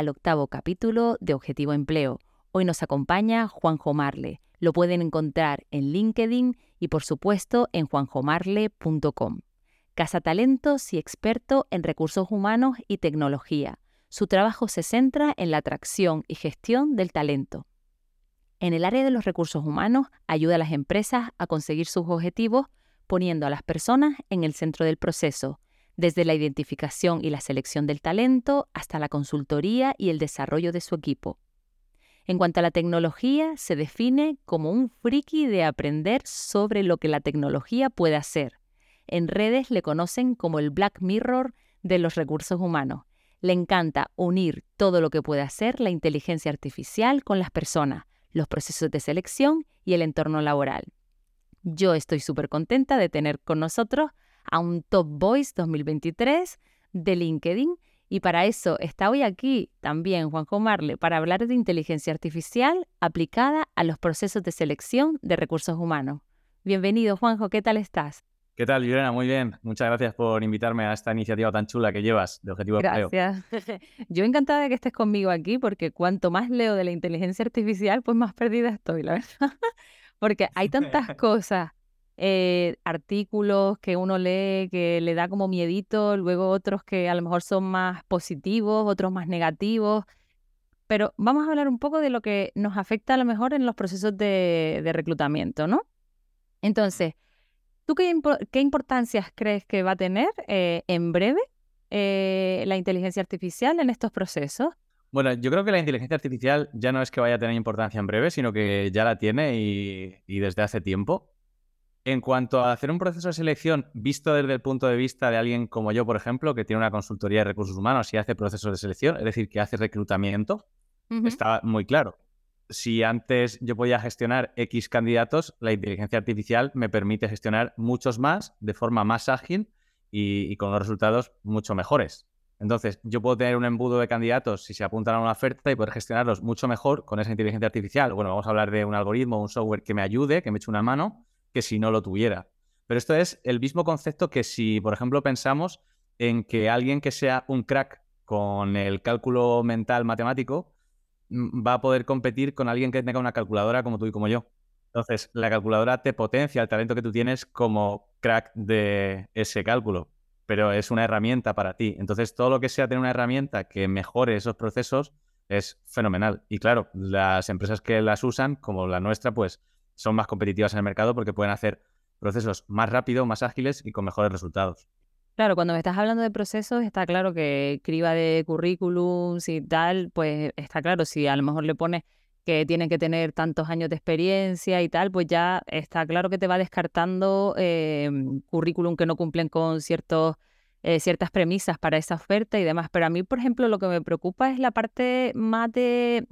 Al octavo capítulo de Objetivo Empleo. Hoy nos acompaña Juanjo Marle. Lo pueden encontrar en LinkedIn y por supuesto en juanjomarle.com. Talentos y experto en recursos humanos y tecnología. Su trabajo se centra en la atracción y gestión del talento. En el área de los recursos humanos ayuda a las empresas a conseguir sus objetivos poniendo a las personas en el centro del proceso, desde la identificación y la selección del talento hasta la consultoría y el desarrollo de su equipo. En cuanto a la tecnología, se define como un friki de aprender sobre lo que la tecnología puede hacer. En redes le conocen como el Black Mirror de los recursos humanos. Le encanta unir todo lo que puede hacer la inteligencia artificial con las personas, los procesos de selección y el entorno laboral. Yo estoy súper contenta de tener con nosotros a un Top Voice 2023 de LinkedIn y para eso está hoy aquí también Juanjo Marle para hablar de inteligencia artificial aplicada a los procesos de selección de recursos humanos. Bienvenido Juanjo, ¿qué tal estás? ¿Qué tal, Lorena? Muy bien. Muchas gracias por invitarme a esta iniciativa tan chula que llevas de Objetivo Gracias. Yo encantada de que estés conmigo aquí porque cuanto más leo de la inteligencia artificial, pues más perdida estoy, la verdad. porque hay tantas cosas eh, artículos que uno lee que le da como miedito, luego otros que a lo mejor son más positivos, otros más negativos. Pero vamos a hablar un poco de lo que nos afecta a lo mejor en los procesos de, reclutamiento, ¿no? Entonces, ¿tú qué, qué importancias crees que va a tener eh, en breve eh, la inteligencia artificial en estos procesos? Bueno, yo creo que la inteligencia artificial ya no es que vaya a tener importancia en breve, sino que ya la tiene y desde hace tiempo. En cuanto a hacer un proceso de selección visto desde el punto de vista de alguien como yo, por ejemplo, que tiene una consultoría de recursos humanos y hace procesos de selección, es decir, que hace reclutamiento, está muy claro. Si antes yo podía gestionar X candidatos, la inteligencia artificial me permite gestionar muchos más de forma más ágil y, y con los resultados mucho mejores. Entonces, yo puedo tener un embudo de candidatos si se apuntan a una oferta y poder gestionarlos mucho mejor con esa inteligencia artificial. Bueno, vamos a hablar de un algoritmo, un software que me ayude, que me eche una mano que si no lo tuviera. Pero esto es el mismo concepto que si, por ejemplo, pensamos en que alguien que sea un crack con el cálculo mental matemático mm, va a poder competir con alguien que tenga una calculadora como tú y como yo. Entonces, la calculadora te potencia el talento que tú tienes como crack de ese cálculo, pero es una herramienta para ti. Entonces, todo lo que sea tener una herramienta que mejore esos procesos es fenomenal. Y claro, las empresas que las usan, como la nuestra, pues son más competitivas en el mercado porque pueden hacer procesos más rápidos, más ágiles y con mejores resultados. Claro, cuando me estás hablando de procesos, está claro que criba de currículums y tal, pues está claro, si a lo mejor le pones que tienen que tener tantos años de experiencia y tal, pues ya está claro que te va descartando eh, currículum que no cumplen con ciertos, eh, ciertas premisas para esa oferta y demás. Pero a mí, por ejemplo, lo que me preocupa es la parte más de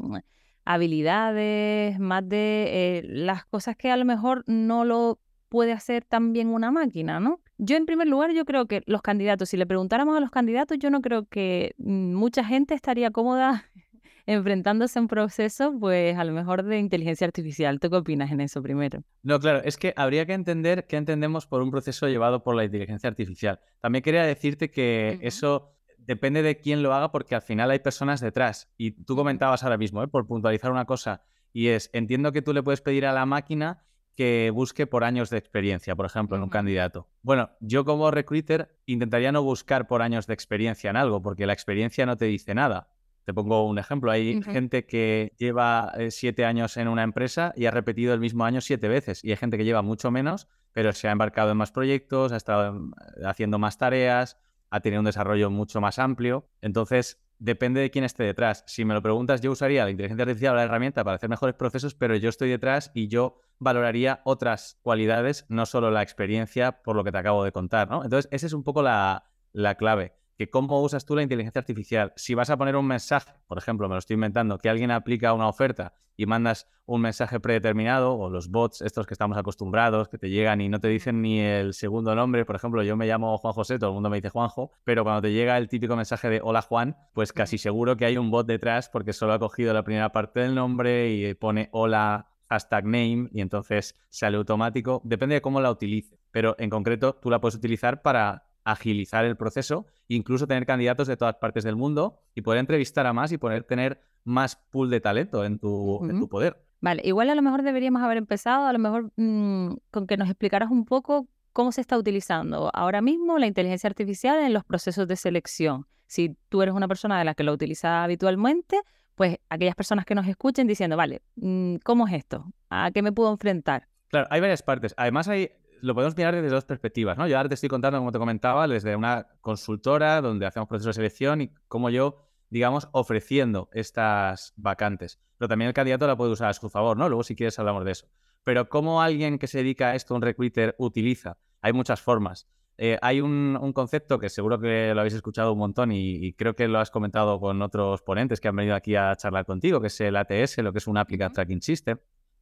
habilidades, más de eh, las cosas que a lo mejor no lo puede hacer tan bien una máquina, ¿no? Yo en primer lugar, yo creo que los candidatos, si le preguntáramos a los candidatos, yo no creo que mm, mucha gente estaría cómoda enfrentándose a un proceso, pues a lo mejor de inteligencia artificial. ¿Tú qué opinas en eso primero? No, claro, es que habría que entender qué entendemos por un proceso llevado por la inteligencia artificial. También quería decirte que eso depende de quién lo haga porque al final hay personas detrás. Y tú comentabas ahora mismo, ¿eh? por puntualizar una cosa, y es, entiendo que tú le puedes pedir a la máquina que busque por años de experiencia, por ejemplo, en un candidato. Bueno, yo como recruiter intentaría no buscar por años de experiencia en algo, porque la experiencia no te dice nada. Te pongo un ejemplo. Hay gente que lleva eh, siete años en una empresa y ha repetido el mismo año siete veces. Y hay gente que lleva mucho menos, pero se ha embarcado en más proyectos, ha estado eh, haciendo más tareas, a tener un desarrollo mucho más amplio. Entonces, depende de quién esté detrás. Si me lo preguntas, yo usaría la inteligencia artificial o la herramienta para hacer mejores procesos, pero yo estoy detrás y yo valoraría otras cualidades, no solo la experiencia por lo que te acabo de contar, ¿no? Entonces, esa es un poco la, la clave que cómo usas tú la inteligencia artificial. Si vas a poner un mensaje, por ejemplo, me lo estoy inventando, que alguien aplica una oferta y mandas un mensaje predeterminado, o los bots, estos que estamos acostumbrados, que te llegan y no te dicen ni el segundo nombre, por ejemplo, yo me llamo Juan José, todo el mundo me dice Juanjo, pero cuando te llega el típico mensaje de hola Juan, pues casi seguro que hay un bot detrás porque solo ha cogido la primera parte del nombre y pone hola hashtag name y entonces sale automático. Depende de cómo la utilice, pero en concreto tú la puedes utilizar para agilizar el proceso, incluso tener candidatos de todas partes del mundo y poder entrevistar a más y poder tener más pool de talento en tu, en tu poder. Vale, igual a lo mejor deberíamos haber empezado, a lo mejor mm, con que nos explicaras un poco cómo se está utilizando ahora mismo la inteligencia artificial en los procesos de selección. Si tú eres una persona de la que lo utiliza habitualmente, pues aquellas personas que nos escuchen diciendo, vale, mm, ¿cómo es esto? ¿A qué me puedo enfrentar? Claro, hay varias partes. Además, hay, lo podemos mirar desde dos perspectivas, ¿no? Yo ahora te estoy contando, como te comentaba, desde una consultora donde hacemos procesos de selección y cómo yo digamos, ofreciendo estas vacantes. Pero también el candidato la puede usar a su favor, ¿no? Luego, si quieres, hablamos de eso. Pero cómo alguien que se dedica a esto, un recruiter, utiliza. Hay muchas formas. Eh, hay un, concepto que seguro que lo habéis escuchado un montón y, creo que lo has comentado con otros ponentes que han venido aquí a charlar contigo, que es el ATS, lo que es un Applicant Tracking System,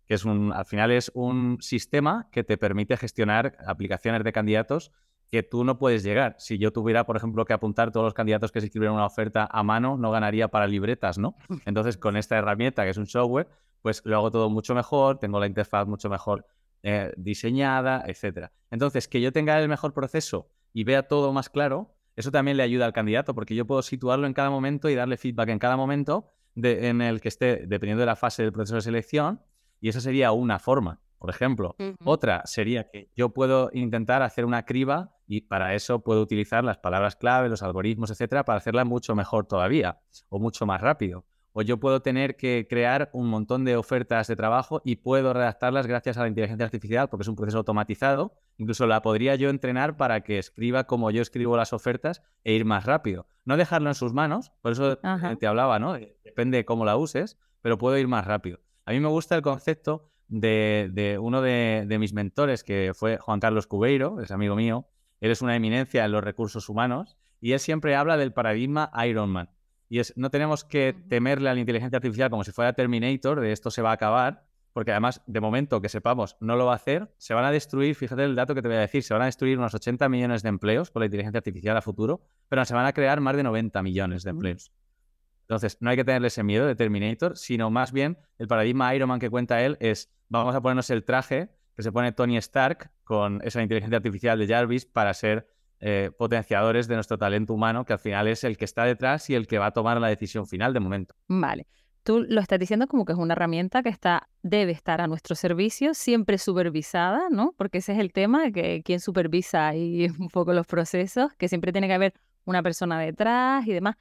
que es un, al final es un sistema que te permite gestionar aplicaciones de candidatos que tú no puedes llegar. Si yo tuviera, por ejemplo, que apuntar todos los candidatos que se escribieron una oferta a mano, no ganaría para libretas, ¿no? Entonces, con esta herramienta, que es un software, pues lo hago todo mucho mejor, tengo la interfaz mucho mejor eh, diseñada, etcétera. Entonces, que yo tenga el mejor proceso y vea todo más claro, eso también le ayuda al candidato, porque yo puedo situarlo en cada momento y darle feedback en cada momento en el que esté, dependiendo de la fase del proceso de selección, y eso sería una forma por ejemplo. Otra sería que yo puedo intentar hacer una criba y para eso puedo utilizar las palabras clave, los algoritmos, etcétera, para hacerla mucho mejor todavía o mucho más rápido. O yo puedo tener que crear un montón de ofertas de trabajo y puedo redactarlas gracias a la inteligencia artificial porque es un proceso automatizado. Incluso la podría yo entrenar para que escriba como yo escribo las ofertas e ir más rápido. No dejarlo en sus manos, por eso te hablaba, ¿no? Depende de cómo la uses, pero puedo ir más rápido. A mí me gusta el concepto de, uno de, mis mentores, que fue Juan Carlos Cubeiro, es amigo mío. Él es una eminencia en los recursos humanos y él siempre habla del paradigma Ironman. Y es, no tenemos que temerle a la inteligencia artificial como si fuera Terminator, de esto se va a acabar, porque además, de momento que sepamos, no lo va a hacer, se van a destruir, fíjate el dato que te voy a decir, se van a destruir unos 80 millones de empleos con la inteligencia artificial a futuro, pero se van a crear más de 90 millones de empleos. Entonces, no hay que tenerle ese miedo de Terminator, sino más bien el paradigma Ironman que cuenta él es, vamos a ponernos el traje que se pone Tony Stark con esa inteligencia artificial de Jarvis para ser eh, potenciadores de nuestro talento humano, que al final es el que está detrás y el que va a tomar la decisión final de momento. Vale. Tú lo estás diciendo como que es una herramienta que está, debe estar a nuestro servicio, siempre supervisada, ¿no? Porque ese es el tema, que quién supervisa ahí un poco los procesos, que siempre tiene que haber una persona detrás y demás.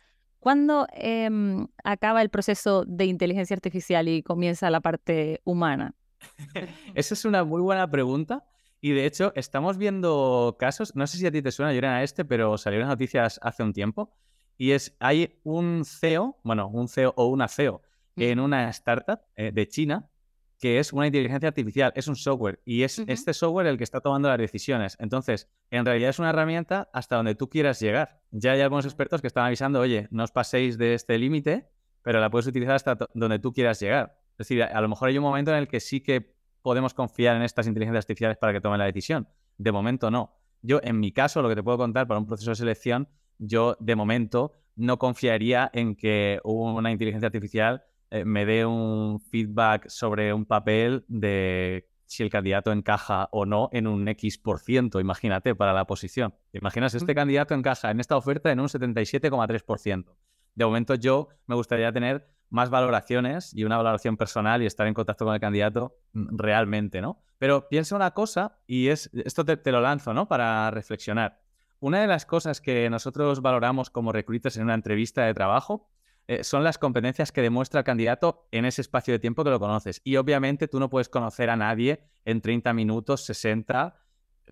¿Cuándo em, acaba el proceso de inteligencia artificial y comienza la parte humana? Esa es una muy buena pregunta. Y de hecho, estamos viendo casos, no sé si a ti te suena, a este, pero salieron noticias hace un tiempo. Y es, hay un CEO, bueno, un CEO o una CEO en una startup eh, de China que es una inteligencia artificial, es un software y es este software el que está tomando las decisiones. Entonces, en realidad es una herramienta hasta donde tú quieras llegar. Ya hay algunos expertos que están avisando, oye, no os paséis de este límite, pero la puedes utilizar hasta donde tú quieras llegar. Es decir, a lo mejor hay un momento en el que sí que podemos confiar en estas inteligencias artificiales para que tomen la decisión. De momento no. Yo, en mi caso, lo que te puedo contar para un proceso de selección, yo de momento no confiaría en que una inteligencia artificial eh, me dé un feedback sobre un papel de si el candidato encaja o no en un X por ciento, imagínate, para la posición. Imaginas, este candidato encaja en esta oferta en un 77,3%. De momento yo me gustaría tener más valoraciones y una valoración personal y estar en contacto con el candidato mm, realmente, ¿no? Pero piensa una cosa y es, esto te, te lo lanzo, ¿no? Para reflexionar. Una de las cosas que nosotros valoramos como recruiters en una entrevista de trabajo eh, son las competencias que demuestra el candidato en ese espacio de tiempo que lo conoces. Y obviamente tú no puedes conocer a nadie en 30 minutos, 60,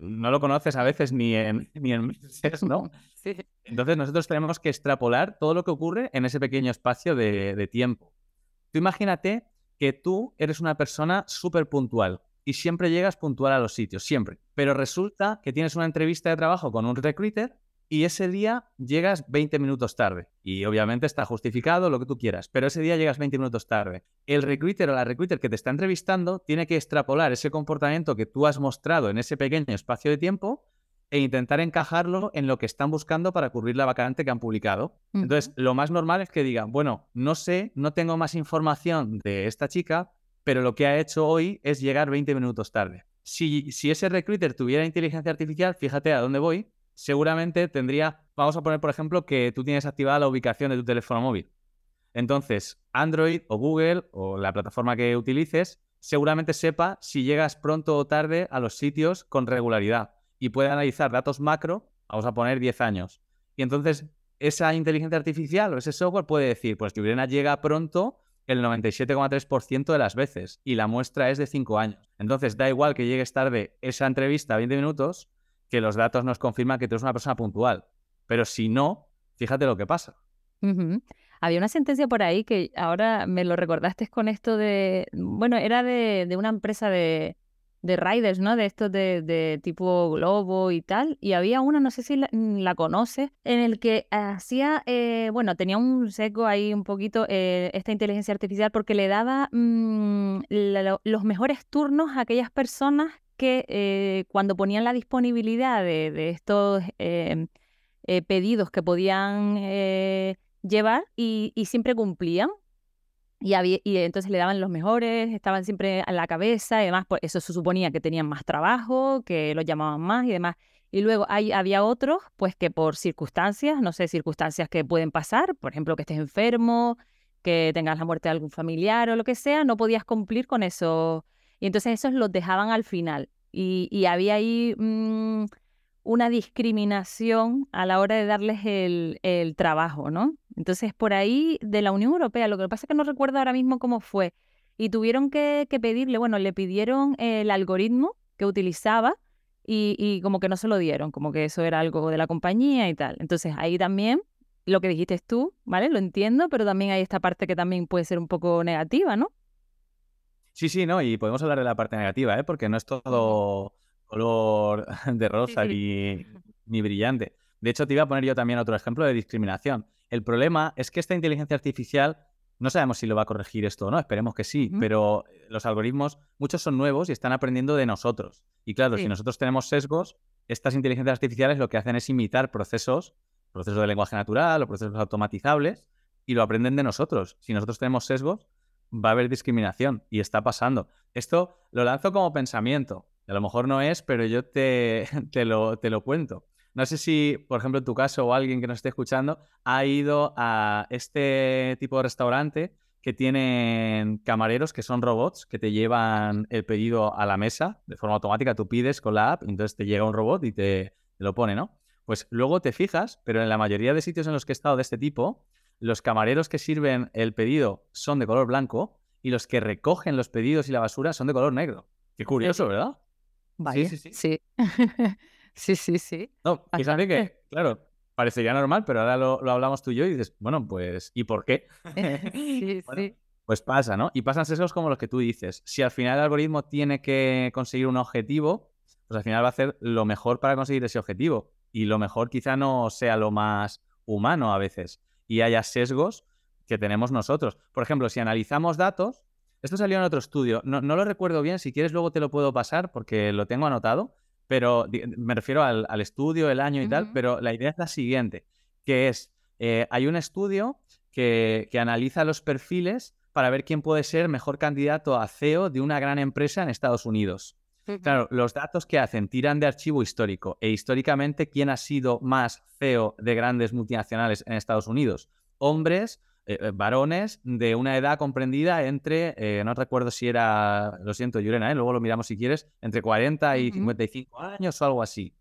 no lo conoces a veces ni en, ni en meses, ¿no? Entonces nosotros tenemos que extrapolar todo lo que ocurre en ese pequeño espacio de, de tiempo. Tú imagínate que tú eres una persona súper puntual y siempre llegas puntual a los sitios, siempre. Pero resulta que tienes una entrevista de trabajo con un recruiter y ese día llegas 20 minutos tarde. Y obviamente está justificado lo que tú quieras, pero ese día llegas 20 minutos tarde. El recruiter o la recruiter que te está entrevistando tiene que extrapolar ese comportamiento que tú has mostrado en ese pequeño espacio de tiempo e intentar encajarlo en lo que están buscando para cubrir la vacante que han publicado. Entonces, lo más normal es que digan, bueno, no sé, no tengo más información de esta chica, pero lo que ha hecho hoy es llegar 20 minutos tarde. Si, si ese recruiter tuviera inteligencia artificial, fíjate a dónde voy, seguramente tendría, vamos a poner por ejemplo que tú tienes activada la ubicación de tu teléfono móvil. Entonces, Android o Google o la plataforma que utilices seguramente sepa si llegas pronto o tarde a los sitios con regularidad y puede analizar datos macro, vamos a poner 10 años. Y entonces esa inteligencia artificial o ese software puede decir, pues que llega pronto el 97,3% de las veces y la muestra es de 5 años. Entonces da igual que llegues tarde esa entrevista a 20 minutos, que los datos nos confirman que tú eres una persona puntual. Pero si no, fíjate lo que pasa. Había una sentencia por ahí que ahora me lo recordaste con esto de, bueno, era de, una empresa de, de riders, ¿no? De estos de, tipo globo y tal. Y había una, no sé si la, mm, conoces, en el que hacía, eh, bueno, tenía un seco ahí un poquito eh, esta inteligencia artificial porque le daba mm, los mejores turnos a aquellas personas que eh, cuando ponían la disponibilidad de, estos pedidos que podían llevar y, siempre cumplían. Y, había, y entonces le daban los mejores, estaban siempre a la cabeza, y además pues, eso se suponía que tenían más trabajo, que los llamaban más y demás. Y luego hay, había otros, pues que por circunstancias, no sé, circunstancias que pueden pasar, por ejemplo, que estés enfermo, que tengas la muerte de algún familiar o lo que sea, no podías cumplir con eso. Y entonces esos los dejaban al final. Y, había ahí mm, una discriminación a la hora de darles el, el, trabajo, ¿no? Entonces, por ahí de la Unión Europea, lo que pasa es que no recuerdo ahora mismo cómo fue, y tuvieron que, pedirle, bueno, le pidieron el algoritmo que utilizaba y, y, como que no se lo dieron, como que eso era algo de la compañía y tal. Entonces, ahí también, lo que dijiste tú, ¿vale? Lo entiendo, pero también hay esta parte que también puede ser un poco negativa, ¿no? Sí, sí, no, y podemos hablar de la parte negativa, ¿eh? Porque no es todo color de rosa Ni, brillante. De hecho, te iba a poner yo también otro ejemplo de discriminación. El problema es que esta inteligencia artificial no sabemos si lo va a corregir esto o no, esperemos que sí, pero los algoritmos, muchos son nuevos y están aprendiendo de nosotros. Y claro, si nosotros tenemos sesgos, estas inteligencias artificiales lo que hacen es imitar procesos, procesos de lenguaje natural o procesos automatizables, y lo aprenden de nosotros. Si nosotros tenemos sesgos, va a haber discriminación y está pasando. Esto lo lanzo como pensamiento. A lo mejor no es, pero yo te, te, lo, te lo cuento. No sé si, por ejemplo, en tu caso o alguien que nos esté escuchando ha ido a este tipo de restaurante que tienen camareros que son robots que te llevan el pedido a la mesa de forma automática. Tú pides con la app, entonces te llega un robot y te, te lo pone, ¿no? Pues luego te fijas, pero en la mayoría de sitios en los que he estado de este tipo, los camareros que sirven el pedido son de color blanco y los que recogen los pedidos y la basura son de color negro. Qué curioso, ¿verdad? Sí, sí, sí. Sí, sí, sí. sí. No, fíjate que, claro, parecería normal, pero ahora lo, hablamos tú y yo y dices, bueno, pues, ¿y por qué? sí, sí. Pues pasa, ¿no? Y pasan sesgos como los que tú dices. Si al final el algoritmo tiene que conseguir un objetivo, pues al final va a hacer lo mejor para conseguir ese objetivo. Y lo mejor quizá no sea lo más humano a veces. Y haya sesgos que tenemos nosotros. Por ejemplo, si analizamos datos, esto salió en otro estudio. No, lo recuerdo bien. Si quieres, luego te lo puedo pasar porque lo tengo anotado. Pero me refiero al, estudio, el año y tal. Pero la idea es la siguiente: que es, eh, hay un estudio que, analiza los perfiles para ver quién puede ser mejor candidato a CEO de una gran empresa en Estados Unidos. Claro, los datos que hacen tiran de archivo histórico e históricamente quién ha sido más CEO de grandes multinacionales en Estados Unidos. Hombres eh, eh, varones de una edad comprendida entre, eh, no recuerdo si era, lo siento, Yurena, luego lo miramos si quieres, entre 40 y 55 años o algo así.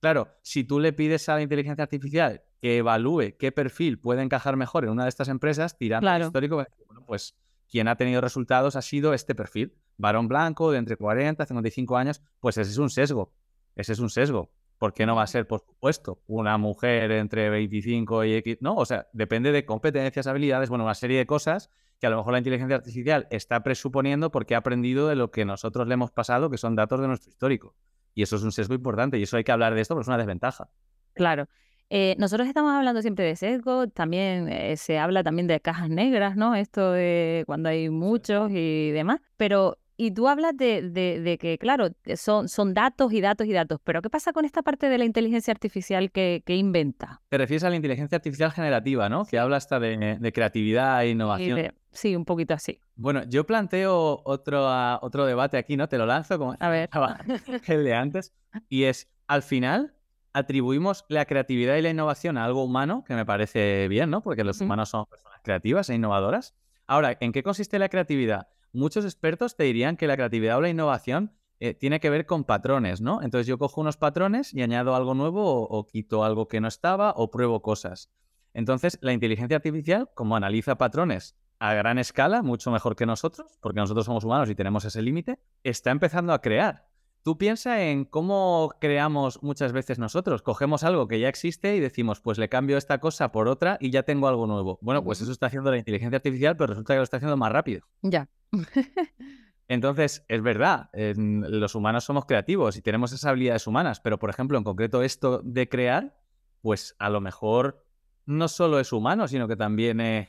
Claro, si tú le pides a la inteligencia artificial que evalúe qué perfil puede encajar mejor en una de estas empresas, tirando al histórico, pues quien ha tenido resultados ha sido este perfil, varón blanco de entre 40 y 55 años, pues ese es un sesgo, ese es un sesgo. ¿Por qué no va a ser, por supuesto, una mujer entre 25 y X? No, o sea, depende de competencias, habilidades, bueno, una serie de cosas que a lo mejor la inteligencia artificial está presuponiendo porque ha aprendido de lo que nosotros le hemos pasado, que son datos de nuestro histórico. Y eso es un sesgo importante y eso hay que hablar de esto porque es una desventaja. Claro. Eh, nosotros estamos hablando siempre de sesgo, también eh, se habla también de cajas negras, ¿no? Esto de cuando hay muchos y demás, pero y tú hablas de, que, claro, son, son datos y datos y datos, pero ¿qué pasa con esta parte de la inteligencia artificial que, inventa? Te refieres a la inteligencia artificial generativa, ¿no? Que habla hasta de, creatividad e innovación. Sí, un poquito así. Bueno, yo planteo otro, ah, otro debate aquí, ¿no? Te lo lanzo como a ver. el de antes. Y es, al final, atribuimos la creatividad y la innovación a algo humano, que me parece bien, ¿no? Porque los humanos son personas creativas e innovadoras. Ahora, ¿en qué consiste la creatividad? Muchos expertos te dirían que la creatividad o la innovación eh, tiene que ver con patrones, ¿no? Entonces yo cojo unos patrones y añado algo nuevo o, quito algo que no estaba o pruebo cosas. Entonces, la inteligencia artificial, como analiza patrones a gran escala, mucho mejor que nosotros, porque nosotros somos humanos y tenemos ese límite, está empezando a crear. Tú piensa en cómo creamos muchas veces nosotros. Cogemos algo que ya existe y decimos, pues le cambio esta cosa por otra y ya tengo algo nuevo. Bueno, pues eso está haciendo la inteligencia artificial, pero resulta que lo está haciendo más rápido. Ya. Entonces, es verdad, los humanos somos creativos y tenemos esas habilidades humanas, pero por ejemplo, en concreto esto de crear, pues a lo mejor no solo es humano, sino que también es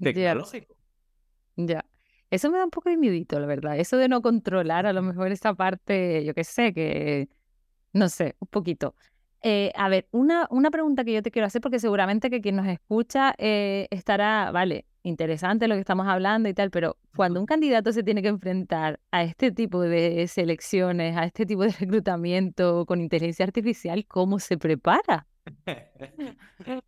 tecnológico. Ya. Eso me da un poco de miedito, la verdad. Eso de no controlar a lo mejor esta parte, yo qué sé, que no sé, un poquito. Eh, a ver, una, una pregunta que yo te quiero hacer, porque seguramente que quien nos escucha eh, estará, vale, interesante lo que estamos hablando y tal, pero cuando un candidato se tiene que enfrentar a este tipo de selecciones, a este tipo de reclutamiento con inteligencia artificial, ¿cómo se prepara?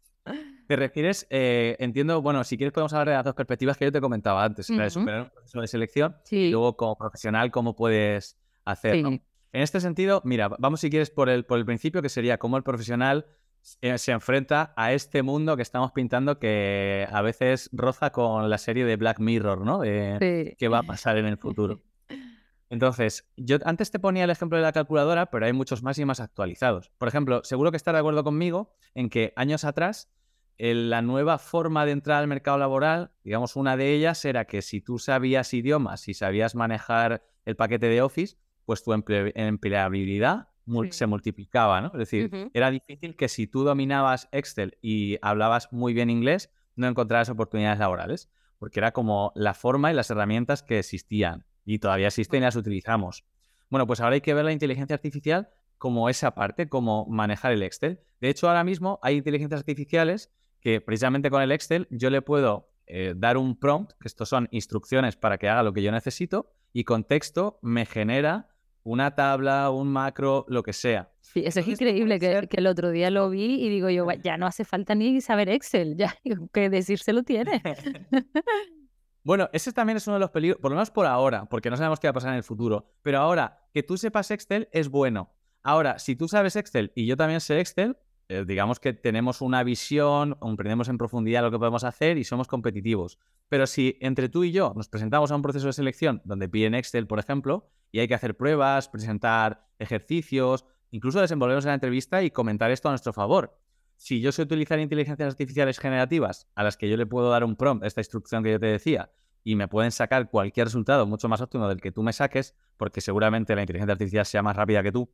Te refieres, eh, entiendo, bueno, si quieres podemos hablar de las dos perspectivas que yo te comentaba antes, la de superar un proceso de selección y luego como profesional cómo puedes hacerlo. En este sentido, mira, vamos si quieres por el, por el principio, que sería cómo el profesional se enfrenta a este mundo que estamos pintando que a veces roza con la serie de Black Mirror, ¿no? De qué va a pasar en el futuro. Entonces, yo antes te ponía el ejemplo de la calculadora, pero hay muchos más y más actualizados. Por ejemplo, seguro que estarás de acuerdo conmigo en que años atrás la nueva forma de entrar al mercado laboral, digamos, una de ellas era que si tú sabías idiomas y sabías manejar el paquete de Office, pues tu empleabilidad se multiplicaba, ¿no? Es decir, era difícil que si tú dominabas Excel y hablabas muy bien inglés, no encontraras oportunidades laborales, porque era como la forma y las herramientas que existían y todavía existen y las utilizamos. Bueno, pues ahora hay que ver la inteligencia artificial como esa parte, como manejar el Excel. De hecho, ahora mismo hay inteligencias artificiales que precisamente con el Excel yo le puedo eh, dar un prompt, que estos son instrucciones para que haga lo que yo necesito, y con texto me genera una tabla, un macro, lo que sea. Sí, eso es increíble, que, el otro día lo vi y digo yo, ya no hace falta ni saber Excel, ya que decírselo tiene. bueno, ese también es uno de los peligros, por lo menos por ahora, porque no sabemos qué va a pasar en el futuro, pero ahora que tú sepas Excel es bueno. Ahora, si tú sabes Excel y yo también sé Excel, eh, digamos que tenemos una visión, comprendemos en profundidad lo que podemos hacer y somos competitivos. Pero si entre tú y yo nos presentamos a un proceso de selección donde piden Excel, por ejemplo, y hay que hacer pruebas, presentar ejercicios, incluso desenvolvernos en la entrevista y comentar esto a nuestro favor. Si yo sé utilizar inteligencias artificiales generativas a las que yo le puedo dar un prompt, esta instrucción que yo te decía, y me pueden sacar cualquier resultado mucho más óptimo del que tú me saques, porque seguramente la inteligencia artificial sea más rápida que tú,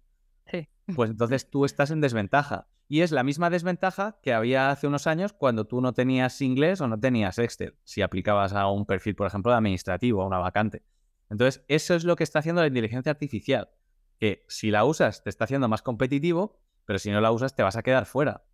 pues entonces tú estás en desventaja. Y es la misma desventaja que había hace unos años cuando tú no tenías inglés o no tenías Excel, si aplicabas a un perfil, por ejemplo, de administrativo, a una vacante. Entonces, eso es lo que está haciendo la inteligencia artificial, que si la usas te está haciendo más competitivo, pero si no la usas te vas a quedar fuera.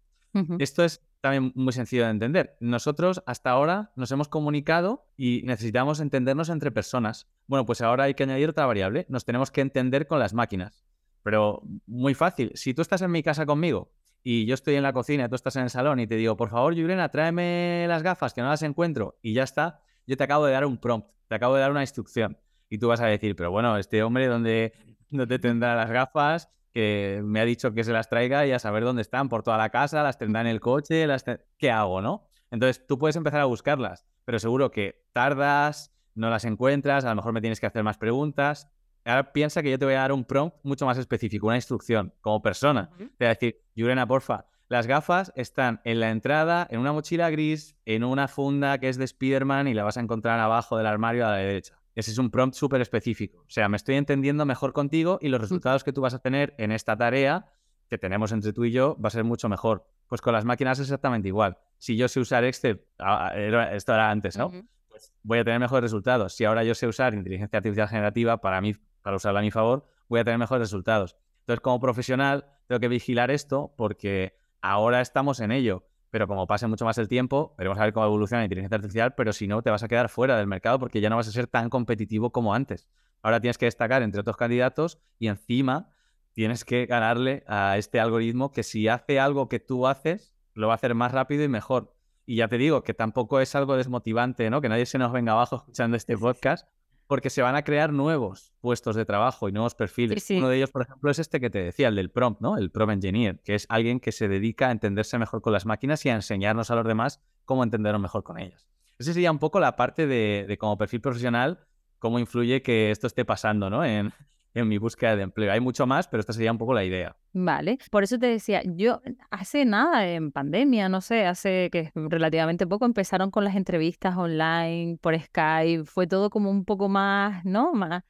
Esto es también muy sencillo de entender. Nosotros hasta ahora nos hemos comunicado y necesitamos entendernos entre personas. Bueno, pues ahora hay que añadir otra variable. Nos tenemos que entender con las máquinas. Pero muy fácil. Si tú estás en mi casa conmigo y yo estoy en la cocina, y tú estás en el salón y te digo, por favor, Yurena, tráeme las gafas que no las encuentro y ya está, yo te acabo de dar un prompt, te acabo de dar una instrucción. Y tú vas a decir, pero bueno, este hombre, ¿dónde, dónde tendrá las gafas? Que me ha dicho que se las traiga y a saber dónde están, por toda la casa, las tendrá en el coche, las ¿qué hago, no? Entonces tú puedes empezar a buscarlas, pero seguro que tardas, no las encuentras, a lo mejor me tienes que hacer más preguntas. Ahora piensa que yo te voy a dar un prompt mucho más específico, una instrucción como persona. Te voy a decir, Yurena, porfa, las gafas están en la entrada, en una mochila gris, en una funda que es de Spiderman y la vas a encontrar abajo del armario a la derecha. Ese es un prompt súper específico. O sea, me estoy entendiendo mejor contigo y los resultados que tú vas a tener en esta tarea que tenemos entre tú y yo va a ser mucho mejor. Pues con las máquinas es exactamente igual. Si yo sé usar Excel, ah, esto era antes, ¿no? Pues voy a tener mejores resultados. Si ahora yo sé usar inteligencia artificial generativa, para mí para usarla a mi favor, voy a tener mejores resultados. Entonces, como profesional, tengo que vigilar esto porque ahora estamos en ello. Pero como pase mucho más el tiempo, veremos a ver cómo evoluciona la inteligencia artificial, pero si no, te vas a quedar fuera del mercado porque ya no vas a ser tan competitivo como antes. Ahora tienes que destacar entre otros candidatos y encima tienes que ganarle a este algoritmo que si hace algo que tú haces, lo va a hacer más rápido y mejor. Y ya te digo que tampoco es algo desmotivante, ¿no? Que nadie se nos venga abajo escuchando este podcast, porque se van a crear nuevos puestos de trabajo y nuevos perfiles. Uno de ellos, por ejemplo, es este que te decía, el del prompt, ¿no? El prompt engineer, que es alguien que se dedica a entenderse mejor con las máquinas y a enseñarnos a los demás cómo entendernos mejor con ellas. Esa sería un poco la parte de, de como perfil profesional, cómo influye que esto esté pasando, ¿no? En, en mi búsqueda de empleo. Hay mucho más, pero esta sería un poco la idea. Vale, por eso te decía, yo hace nada en pandemia, no sé, hace que relativamente poco empezaron con las entrevistas online por Skype, fue todo como un poco más, ¿no? Más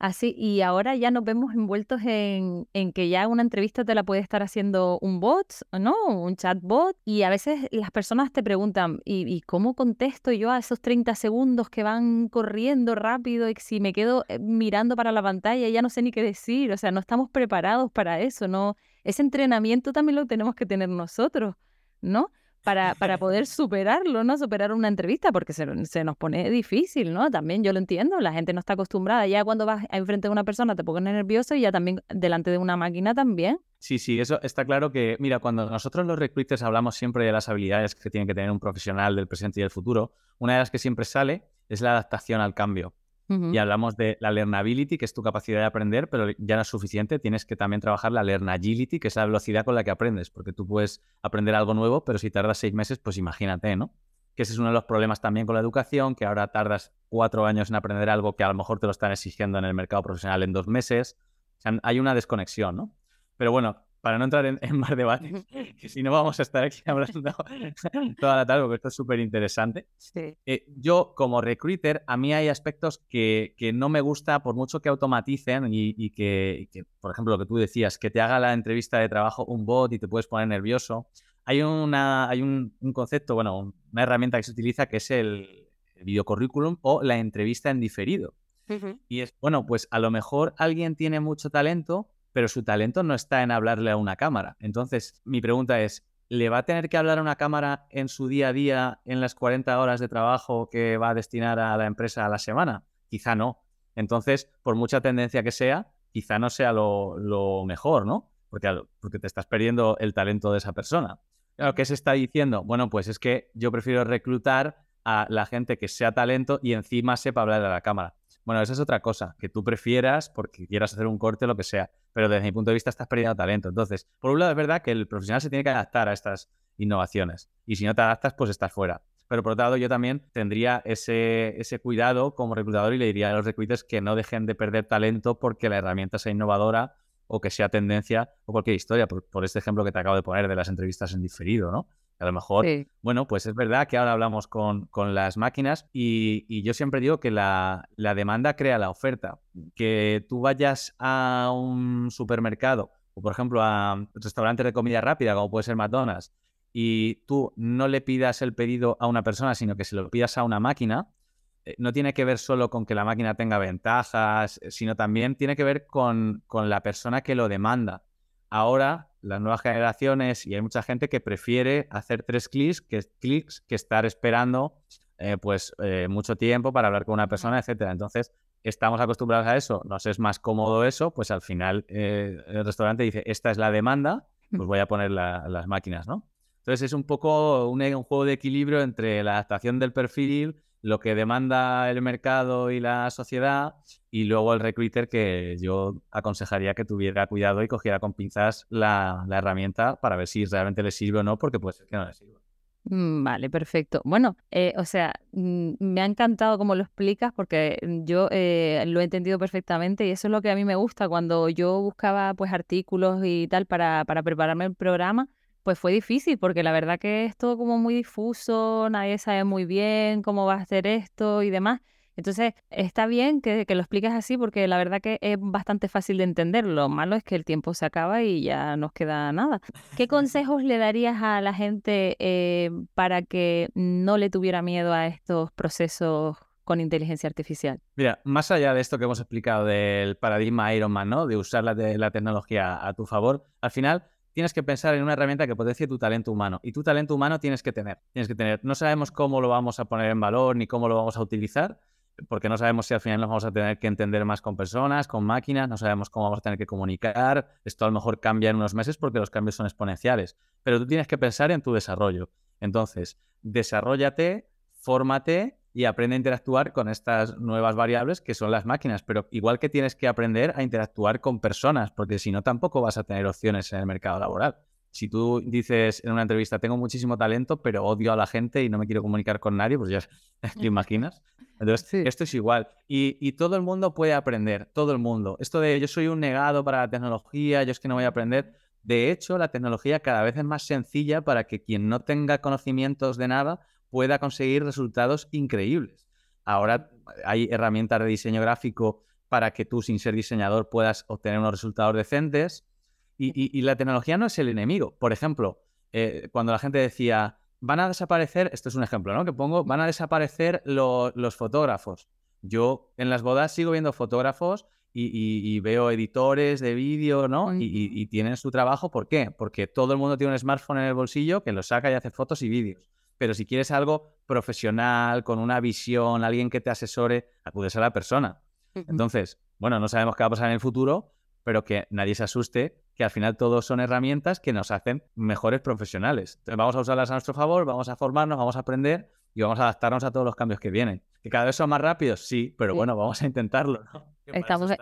Así, y ahora ya nos vemos envueltos en, en, que ya una entrevista te la puede estar haciendo un bot, ¿no? Un chatbot. Y a veces las personas te preguntan, ¿y, cómo contesto yo a esos 30 segundos que van corriendo rápido? Y si me quedo eh, mirando para la pantalla, ya no sé ni qué decir. O sea, no estamos preparados para eso, ¿no? Ese entrenamiento también lo tenemos que tener nosotros, ¿no? Para, para poder superarlo, ¿no? Superar una entrevista, porque se, nos pone difícil, ¿no? También yo lo entiendo, la gente no está acostumbrada. Ya cuando vas enfrente de una persona te pones nervioso y ya también delante de una máquina también. Sí, sí, eso está claro que, mira, cuando nosotros los recruiters hablamos siempre de las habilidades que tiene que tener un profesional del presente y del futuro, una de las que siempre sale es la adaptación al cambio. Y hablamos de la learnability, que es tu capacidad de aprender, pero ya no es suficiente, tienes que también trabajar la learnagility, que es la velocidad con la que aprendes, porque tú puedes aprender algo nuevo, pero si tardas seis meses, pues imagínate, ¿no? Que ese es uno de los problemas también con la educación, que ahora tardas cuatro años en aprender algo que a lo mejor te lo están exigiendo en el mercado profesional en dos meses. O sea, hay una desconexión, ¿no? Pero bueno, para no entrar en, más debates, que si no vamos a estar aquí hablando toda la tarde, porque esto es súper interesante. Eh, yo, como recruiter, a mí hay aspectos que, que, no me gusta, por mucho que automaticen y, que, por ejemplo, lo que tú decías, que te haga la entrevista de trabajo un bot y te puedes poner nervioso. Hay, una, hay un, concepto, bueno, una herramienta que se utiliza que es el, el videocurrículum o la entrevista en diferido. Y es, bueno, pues a lo mejor alguien tiene mucho talento, pero su talento no está en hablarle a una cámara. Entonces, mi pregunta es, ¿le va a tener que hablar a una cámara en su día a día, en las 40 horas de trabajo que va a destinar a la empresa a la semana? Quizá no. Entonces, por mucha tendencia que sea, quizá no sea lo, mejor, ¿no? Porque, porque te estás perdiendo el talento de esa persona. ¿qué se está diciendo? Bueno, pues es que yo prefiero reclutar a la gente que sea talento y encima sepa hablar a la cámara. Bueno, esa es otra cosa, que tú prefieras porque quieras hacer un corte, lo que sea, pero desde mi punto de vista estás perdiendo talento. Entonces, por un lado es verdad que el profesional se tiene que adaptar a estas innovaciones y si no te adaptas, pues estás fuera. Pero por otro lado, yo también tendría ese, ese cuidado como reclutador y le diría a los reclutadores que no dejen de perder talento porque la herramienta sea innovadora o que sea tendencia o cualquier historia, por, por este ejemplo que te acabo de poner de las entrevistas en diferido, ¿no? A lo mejor, bueno, pues es verdad que ahora hablamos con, con las máquinas y, yo siempre digo que la, la, demanda crea la oferta. Que tú vayas a un supermercado o, por ejemplo, a restaurantes de comida rápida, como puede ser McDonald's, y tú no le pidas el pedido a una persona, sino que se lo pidas a una máquina, eh, no tiene que ver solo con que la máquina tenga ventajas, sino también tiene que ver con, con la persona que lo demanda. Ahora las nuevas generaciones y hay mucha gente que prefiere hacer tres clics que, clics que estar esperando eh, pues eh, mucho tiempo para hablar con una persona, etcétera. Entonces, estamos acostumbrados a eso, nos es más cómodo eso, pues al final eh, el restaurante dice, esta es la demanda, pues voy a poner las máquinas, ¿no? Entonces es un poco un, un juego de equilibrio entre la adaptación del perfil, lo que demanda el mercado y la sociedad y luego el recruiter que yo aconsejaría que tuviera cuidado y cogiera con pinzas la, herramienta para ver si realmente le sirve o no, porque puede ser que no le sirva. Mm, vale, perfecto. Bueno, eh, o sea, mm, me ha encantado cómo lo explicas porque yo eh, lo he entendido perfectamente y eso es lo que a mí me gusta cuando yo buscaba pues artículos y tal para, para prepararme el programa pues fue difícil porque la verdad que es todo como muy difuso, nadie sabe muy bien cómo va a hacer esto y demás. Entonces, está bien que, lo expliques así porque la verdad que es bastante fácil de entender. Lo malo es que el tiempo se acaba y ya nos queda nada. ¿Qué consejos le darías a la gente eh, para que no le tuviera miedo a estos procesos con inteligencia artificial? Mira, más allá de esto que hemos explicado del paradigma Ironman, ¿no? De usar la, la tecnología a tu favor, al final tienes que pensar en una herramienta que potencie tu talento humano. Y tu talento humano tienes que tener. Tienes que tener. No sabemos cómo lo vamos a poner en valor ni cómo lo vamos a utilizar, porque no sabemos si al final nos vamos a tener que entender más con personas, con máquinas, no sabemos cómo vamos a tener que comunicar. Esto a lo mejor cambia en unos meses porque los cambios son exponenciales. Pero tú tienes que pensar en tu desarrollo. Entonces, desarrollate, fórmate y aprende a interactuar con estas nuevas variables que son las máquinas. Pero igual que tienes que aprender a interactuar con personas, porque si no, tampoco vas a tener opciones en el mercado laboral. Si tú dices en una entrevista, tengo muchísimo talento, pero odio a la gente y no me quiero comunicar con nadie, pues ya te imaginas. Entonces, esto es igual. Y, y, todo el mundo puede aprender, todo el mundo. Esto de yo soy un negado para la tecnología, yo es que no voy a aprender. De hecho, la tecnología cada vez es más sencilla para que quien no tenga conocimientos de nada pueda conseguir resultados increíbles. Ahora hay herramientas de diseño gráfico para que tú, sin ser diseñador, puedas obtener unos resultados decentes. Y, la tecnología no es el enemigo. Por ejemplo, eh, cuando la gente decía, van a desaparecer, esto es un ejemplo, ¿no? Que pongo, van a desaparecer los fotógrafos. Yo en las bodas sigo viendo fotógrafos y, veo editores de vídeo, ¿no? Y, tienen su trabajo. ¿Por qué? Porque todo el mundo tiene un smartphone en el bolsillo que lo saca y hace fotos y vídeos pero si quieres algo profesional, con una visión, alguien que te asesore, acudes a la persona. Entonces, bueno, no sabemos qué va a pasar en el futuro, pero que nadie se asuste, que al final todos son herramientas que nos hacen mejores profesionales. Entonces, vamos a usarlas a nuestro favor, vamos a formarnos, vamos a aprender y vamos a adaptarnos a todos los cambios que vienen. ¿Que cada vez son más rápidos? Sí, pero bueno, vamos a intentarlo. Estamos,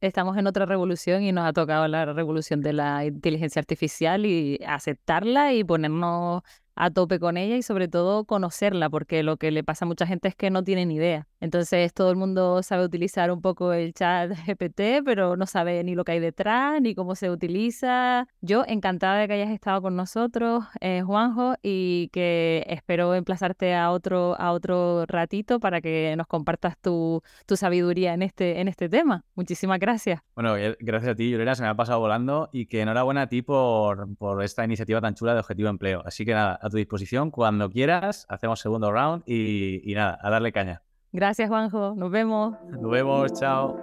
estamos en otra revolución y nos ha tocado la revolución de la inteligencia artificial y aceptarla y ponernos a tope con ella y sobre todo conocerla, porque lo que le pasa a mucha gente es que no tienen idea. Entonces todo el mundo sabe utilizar un poco el chat GPT, pero no sabe ni lo que hay detrás, ni cómo se utiliza. Yo encantada de que hayas estado con nosotros, eh, Juanjo, y que espero emplazarte a otro, a otro ratito para que nos compartas tu, tu sabiduría en este, en este tema. Muchísimas gracias. Bueno, gracias a ti, Yolena, se me ha pasado volando y que enhorabuena a ti por, por esta iniciativa tan chula de Objetivo Empleo. Así que nada, a tu disposición cuando quieras, hacemos segundo round y, y nada, a darle caña. Gracias, Juanjo. Nos vemos. Nos vemos. Chao.